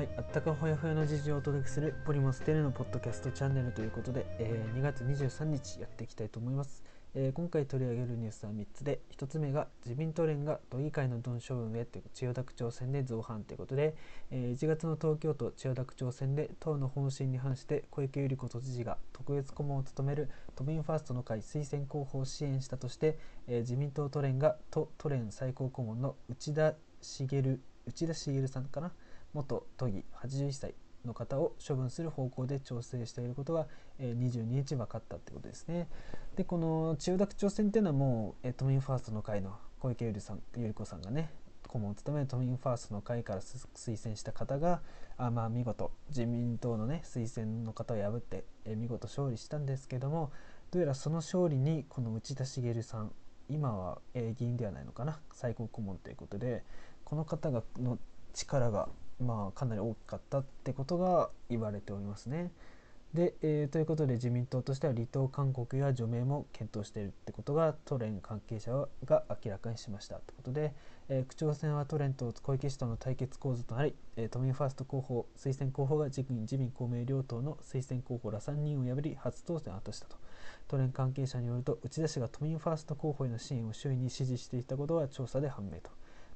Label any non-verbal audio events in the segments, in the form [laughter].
はい、あったかほやほやの事情をお届けするポリモステレのポッドキャストチャンネルということで、えー、2月23日やっていきたいと思います、えー、今回取り上げるニュースは3つで1つ目が自民党連が都議会の鈍処分へという千代田区長選で造反ということで、えー、1月の東京都千代田区長選で党の方針に反して小池百合子都知事が特別顧問を務める都民ファーストの会推薦候補を支援したとして、え自民党都連が都都連最高顧問の内田茂内田茂さんかな？元都議81歳の方を処分する方向で調整していることが、え22日分かったってことですね。でこの千代田区長選っていうのはもう、え都民ファーストの会の小池百合子さんがね顧問を務める都民ファーストの会から推薦した方があまあ見事自民党のね推薦の方を破って、え見事勝利したんですけどもどうやらその勝利にこの内田茂さん今は、え議員ではないのかな最高顧問ということでこの方がの力がまあ、かなり大きかったってことが言われておりますね。で、えー、ということで自民党としては離党勧告や除名も検討しているってことが都連関係者が明らかにしましたってことで、えー、区長選は都連と小池氏との対決構図となり、えー、都民ファースト候補推薦候補が自民自民公明両党の推薦候補ら3人を破り初当選を果たしたと都連関係者によると内田氏が都民ファースト候補への支援を周囲に支持していたことは調査で判明と。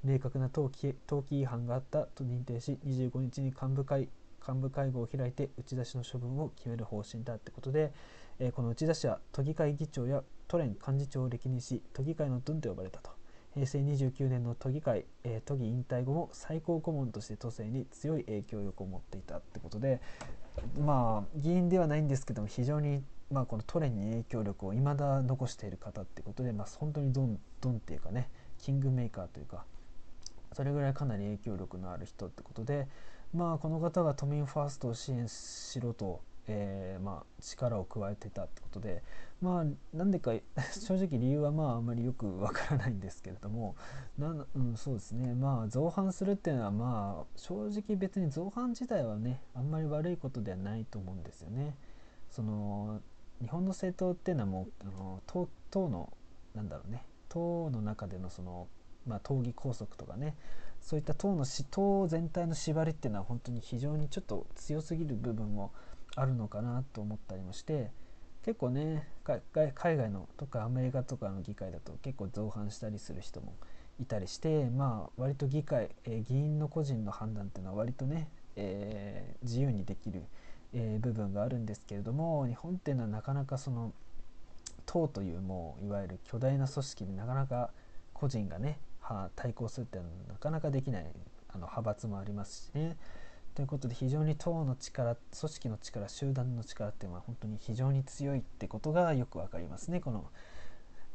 明確な登記登記違反があったと認定し25日に幹部会幹部会合を開いて打ち出しの処分を決める方針だってことで、えー、この打ち出しは都議会議長や都連幹事長を歴任し都議会のドンと呼ばれたと。平成29年の都議会、えー、都議引退後も最高顧問として都政に強い影響力を持っていたってことでまあ議員ではないんですけども非常にまあこの都連に影響力を未だ残している方ってことで、まあ、本当にドンドンっていうかねキングメーカーというかそれぐらいかなり影響力のある人ってことでまあこの方が都民ファーストを支援しろと、えー、まあ、力を加えてたってことでまあなんでか [laughs] 正直理由はまああんまりよくわからないんですけれどもな、うん、そうですねまあ造反するっていうのはまあ正直別に造反自体はねあんまり悪いことではないと思うんですよね。その日本の政党っていうのはもうあの党党のなんだろうね党の中でのそのまあ、党議拘束とかねそういった党の党全体の縛りっていうのは本当に非常にちょっと強すぎる部分もあるのかなと思ったりもして結構ね海外のとかアメリカとかの議会だと結構造反したりする人もいたりしてまあ割と議会、えー、議員の個人の判断っていうのは割とね、えー、自由にできる、えー、部分があるんですけれども日本っていうのはなかなかその党というもういわゆる巨大な組織でなかなか個人がね対抗するっていうのはなかなかできないあの派閥もありますしね。ということで非常に党の力組織の力集団の力っていうのは本当に非常に強いってことがよく分かりますね。この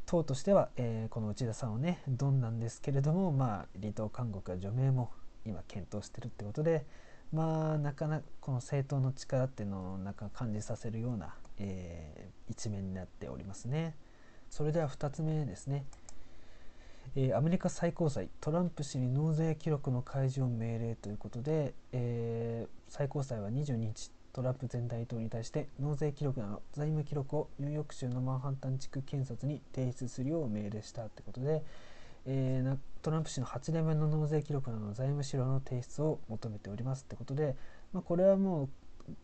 党としては、えー、この内田さんをねドンなんですけれどもまあ離党勧告や除名も今検討してるってことでまあなかなかこの政党の力っていうのをなんか感じさせるような、えー、一面になっておりますね。それでは2つ目ですね。えー、アメリカ最高裁トランプ氏に納税記録の開示を命令ということで、えー、最高裁は22日トランプ前大統領に対して納税記録など財務記録をニューヨーク州のマンハッタン地区検察に提出するよう命令したということで、えー、トランプ氏の8年目の納税記録などの財務資料の提出を求めておりますということで、まあ、これはもう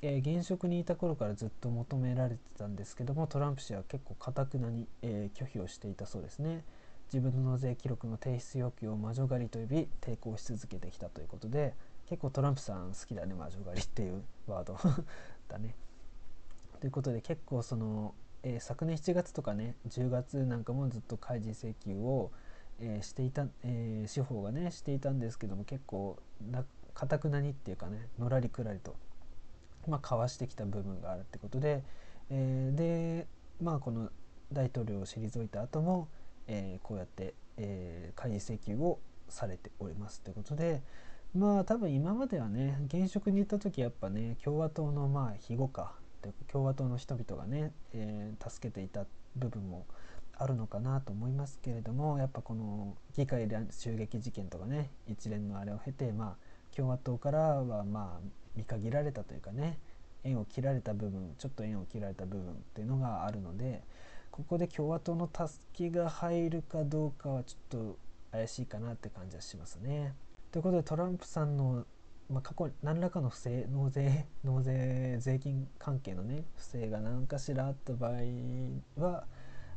えー、現職にいた頃からずっと求められてたんですけどもトランプ氏は結構かたくなに、えー、拒否をしていたそうですね。自分の納税記録の提出要求を魔女狩りと呼び抵抗し続けてきたということで結構トランプさん好きだね魔女狩りっていうワード [laughs] だね。ということで結構その、えー、昨年7月とかね10月なんかもずっと開示請求を、えー、していた、えー、司法がねしていたんですけども結構かたくなにっていうかねのらりくらりと、まあ、かわしてきた部分があるってことで、えでまあこの大統領を退いた後もえー、こうやって、えー、開示請求をされておりますということでまあ多分今まではね現職に行った時やっぱね共和党のまあ庇護か共和党の人々がね、えー、助けていた部分もあるのかなと思いますけれどもやっぱこの議会襲撃事件とかね一連のあれを経てまあ共和党からはまあ見限られたというかね縁を切られた部分ちょっと縁を切られた部分っていうのがあるのでここで共和党の助けが入るかどうかはちょっと怪しいかなって感じはしますね。ということでトランプさんのまあ、過去何らかの不正納税納税税金関係のね不正が何かしらあった場合は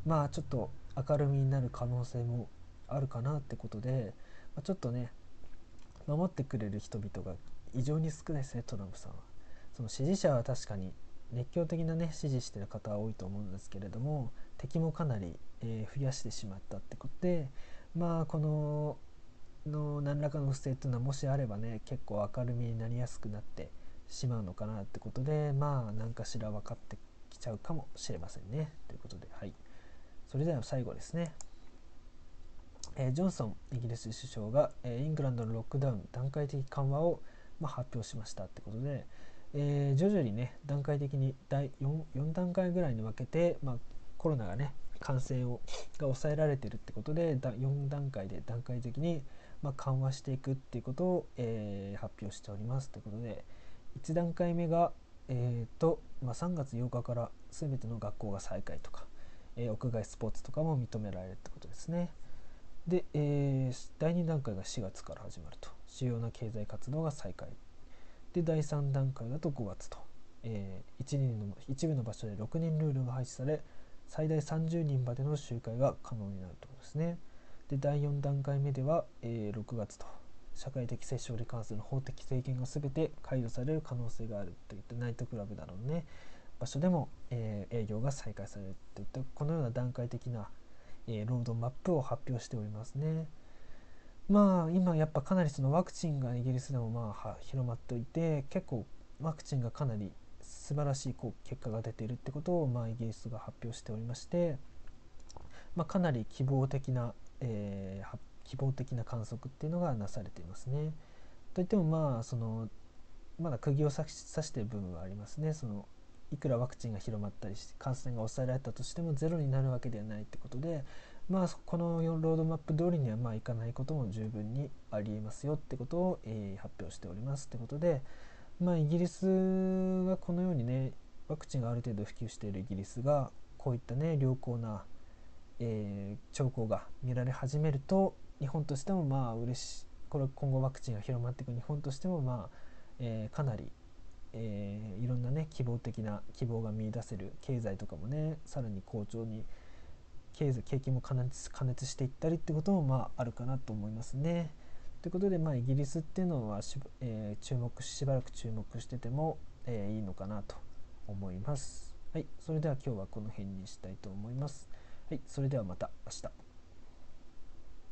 まあちょっと明るみになる可能性もあるかなってことで、まあ、ちょっとね守ってくれる人々が異常に少ないですねトランプさんは。その支持者は確かに熱狂的なね支持してる方は多いと思うんですけれども敵もかなり、えー、増やしてしまったってことでまあこのの何らかの不正っていうのはもしあればね結構明るみになりやすくなってしまうのかなってことでまあ何かしら分かってきちゃうかもしれませんね。ということではい。それでは最後ですね、えー、ジョンソンイギリス首相が、えー、イングランドのロックダウン段階的緩和を、まあ、発表しましたってことで、えー、徐々にね段階的に第 4, 4段階ぐらいに分けて、まあ、コロナがね感染をが抑えられてるってことでだ4段階で段階的に、まあ、緩和していくっていうことを、えー、発表しておりますということで1段階目が、えーとまあ、3月8日から全ての学校が再開とか、えー、屋外スポーツとかも認められるってことですね。で、えー、第2段階が4月から始まると主要な経済活動が再開で第3段階だと5月と、えー、1人の一部の場所で6人ルールが廃止され最大30人までの集会が可能になるということですね。で第4段階目では、えー、6月と社会的接触に関する法的制限が全て解除される可能性があるといったナイトクラブなどのね場所でも、えー、営業が再開されるといったこのような段階的な、えー、ロードマップを発表しておりますね。まあ今やっぱかなりそのワクチンがイギリスでもまあ広まっておいて結構ワクチンがかなり素晴らしいこう結果が出ているってことをまあイギリスが発表しておりまして、まあ、かなり希望的な、えー、希望的な観測っていうのがなされていますね。といってもまあそのまだ釘を刺してる部分はありますね。そのいくらワクチンが広まったりして感染が抑えられたとしてもゼロになるわけではないってことでまあこの4ロードマップ通りにはまあいかないことも十分にありえますよってことを、えー、発表しておりますってことでまあイギリスがこのようにねワクチンがある程度普及しているイギリスがこういったね良好な、えー、兆候が見られ始めると日本としてもまあ嬉しいこれ今後ワクチンが広まっていく日本としてもまあ、えー、かなりえー、いろんなね希望的な希望が見いだせる経済とかもねさらに好調に経済景気も加熱加熱していったりってこともまああるかなと思いますね。ということで、まあ、イギリスっていうのはし、えー、注目しばらく注目してても、えー、いいのかなと思います。はい、それでは今日はこの辺にしたいと思います。はい、それではまた明日。